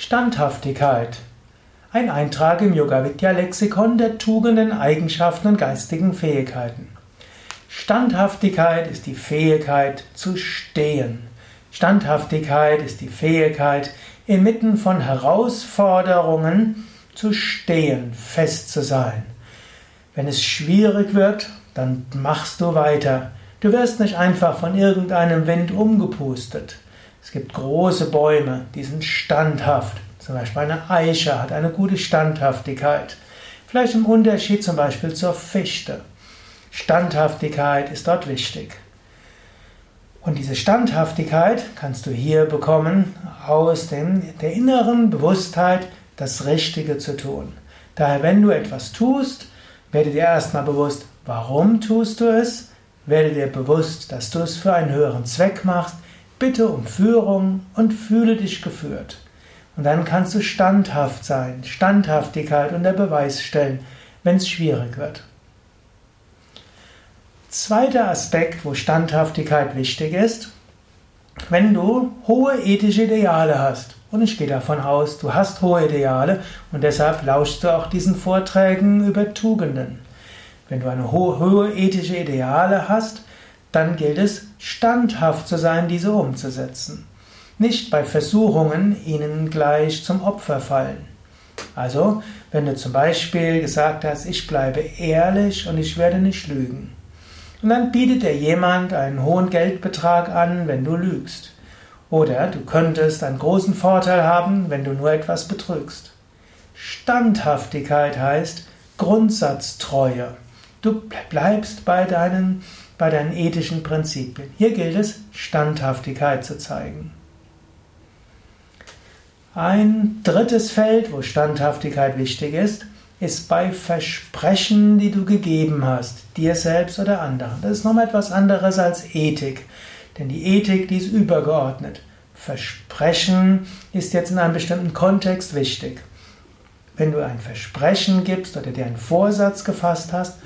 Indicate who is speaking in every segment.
Speaker 1: Standhaftigkeit. Ein Eintrag im Yoga Vidya Lexikon der Tugenden, Eigenschaften und geistigen Fähigkeiten. Standhaftigkeit ist die Fähigkeit zu stehen. Standhaftigkeit ist die Fähigkeit, inmitten von Herausforderungen zu stehen, fest zu sein. Wenn es schwierig wird, dann machst du weiter. Du wirst nicht einfach von irgendeinem Wind umgepustet. Es gibt große Bäume, die sind standhaft. Zum Beispiel eine Eiche hat eine gute Standhaftigkeit. Vielleicht im Unterschied zum Beispiel zur Fichte. Standhaftigkeit ist dort wichtig. Und diese Standhaftigkeit kannst du hier bekommen aus dem, der inneren Bewusstheit, das Richtige zu tun. Daher, wenn du etwas tust, werde dir erstmal bewusst, warum tust du es, werde dir bewusst, dass du es für einen höheren Zweck machst, bitte um Führung und fühle dich geführt. Und dann kannst du standhaft sein, Standhaftigkeit unter Beweis stellen, wenn es schwierig wird. Zweiter Aspekt, wo Standhaftigkeit wichtig ist, wenn du hohe ethische Ideale hast. Und ich gehe davon aus, du hast hohe Ideale und deshalb lauschst du auch diesen Vorträgen über Tugenden. Wenn du eine hohe, hohe ethische Ideale hast, dann gilt es, standhaft zu sein, diese umzusetzen. Nicht bei Versuchungen ihnen gleich zum Opfer fallen. Also, wenn du zum Beispiel gesagt hast, ich bleibe ehrlich und ich werde nicht lügen. Und dann bietet dir jemand einen hohen Geldbetrag an, wenn du lügst. Oder du könntest einen großen Vorteil haben, wenn du nur etwas betrügst. Standhaftigkeit heißt Grundsatztreue. Du bleibst bei deinen bei deinen ethischen Prinzipien. Hier gilt es, Standhaftigkeit zu zeigen. Ein drittes Feld, wo Standhaftigkeit wichtig ist, ist bei Versprechen, die du gegeben hast, dir selbst oder anderen. Das ist nochmal etwas anderes als Ethik, denn die Ethik, die ist übergeordnet. Versprechen ist jetzt in einem bestimmten Kontext wichtig. Wenn du ein Versprechen gibst oder dir einen Vorsatz gefasst hast,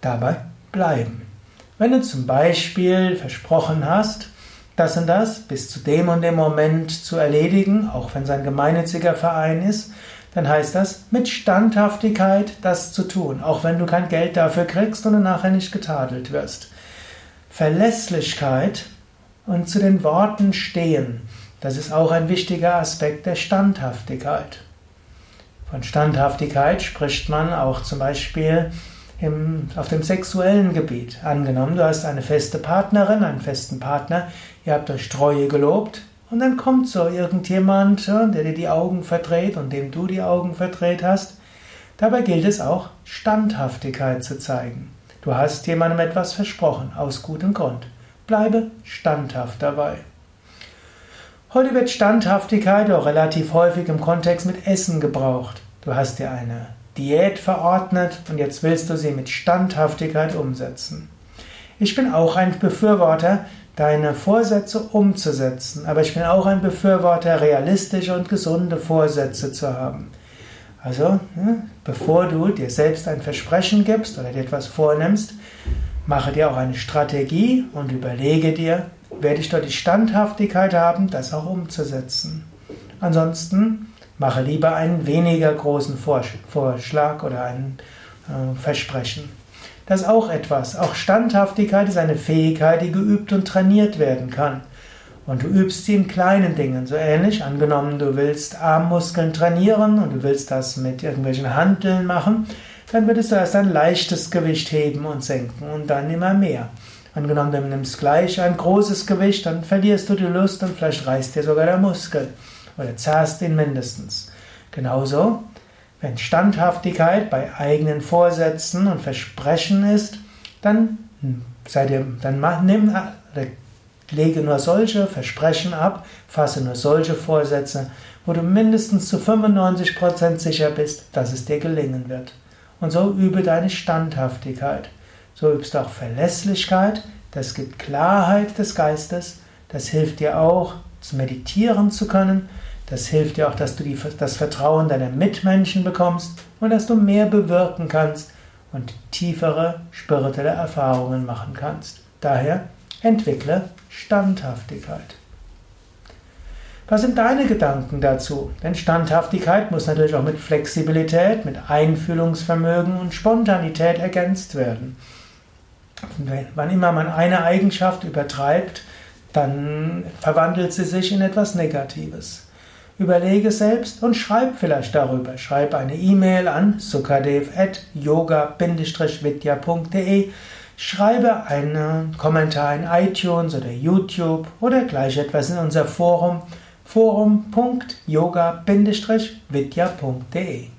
Speaker 1: dabei bleiben. Wenn du zum Beispiel versprochen hast, das und das bis zu dem und dem Moment zu erledigen, auch wenn es ein gemeinnütziger Verein ist, dann heißt das mit Standhaftigkeit das zu tun, auch wenn du kein Geld dafür kriegst und du nachher nicht getadelt wirst. Verlässlichkeit und zu den Worten stehen, das ist auch ein wichtiger Aspekt der Standhaftigkeit. Von Standhaftigkeit spricht man auch zum Beispiel im, auf dem sexuellen Gebiet. Angenommen, du hast eine feste Partnerin, einen festen Partner, ihr habt euch Treue gelobt und dann kommt so irgendjemand, der dir die Augen verdreht und dem du die Augen verdreht hast. Dabei gilt es auch, Standhaftigkeit zu zeigen. Du hast jemandem etwas versprochen, aus gutem Grund. Bleibe standhaft dabei. Heute wird Standhaftigkeit auch relativ häufig im Kontext mit Essen gebraucht. Du hast dir eine Diät verordnet und jetzt willst du sie mit Standhaftigkeit umsetzen. Ich bin auch ein Befürworter, deine Vorsätze umzusetzen, aber ich bin auch ein Befürworter, realistische und gesunde Vorsätze zu haben. Also, hm, bevor du dir selbst ein Versprechen gibst oder dir etwas vornimmst, mache dir auch eine Strategie und überlege dir, werde ich dort die Standhaftigkeit haben, das auch umzusetzen. Ansonsten Mache lieber einen weniger großen Vorschlag oder ein äh, Versprechen. Das ist auch etwas. Auch Standhaftigkeit ist eine Fähigkeit, die geübt und trainiert werden kann. Und du übst sie in kleinen Dingen. So ähnlich, angenommen, du willst Armmuskeln trainieren und du willst das mit irgendwelchen Handeln machen, dann würdest du erst ein leichtes Gewicht heben und senken und dann immer mehr. Angenommen, du nimmst gleich ein großes Gewicht, dann verlierst du die Lust und vielleicht reißt dir sogar der Muskel oder zerrst ihn mindestens. Genauso, wenn Standhaftigkeit bei eigenen Vorsätzen und Versprechen ist, dann, sei dir, dann nimm, lege nur solche Versprechen ab, fasse nur solche Vorsätze, wo du mindestens zu 95% sicher bist, dass es dir gelingen wird. Und so übe deine Standhaftigkeit. So übst du auch Verlässlichkeit, das gibt Klarheit des Geistes, das hilft dir auch, meditieren zu können das hilft dir auch, dass du die, das Vertrauen deiner Mitmenschen bekommst und dass du mehr bewirken kannst und tiefere spirituelle Erfahrungen machen kannst. Daher entwickle Standhaftigkeit. Was sind deine Gedanken dazu? Denn Standhaftigkeit muss natürlich auch mit Flexibilität, mit Einfühlungsvermögen und Spontanität ergänzt werden. Wann immer man eine Eigenschaft übertreibt, dann verwandelt sie sich in etwas Negatives. Überlege selbst und schreib vielleicht darüber. Schreib eine E-Mail an sukadev.yoga-vidya.de Schreibe einen Kommentar in iTunes oder YouTube oder gleich etwas in unser Forum forum.yoga-vidya.de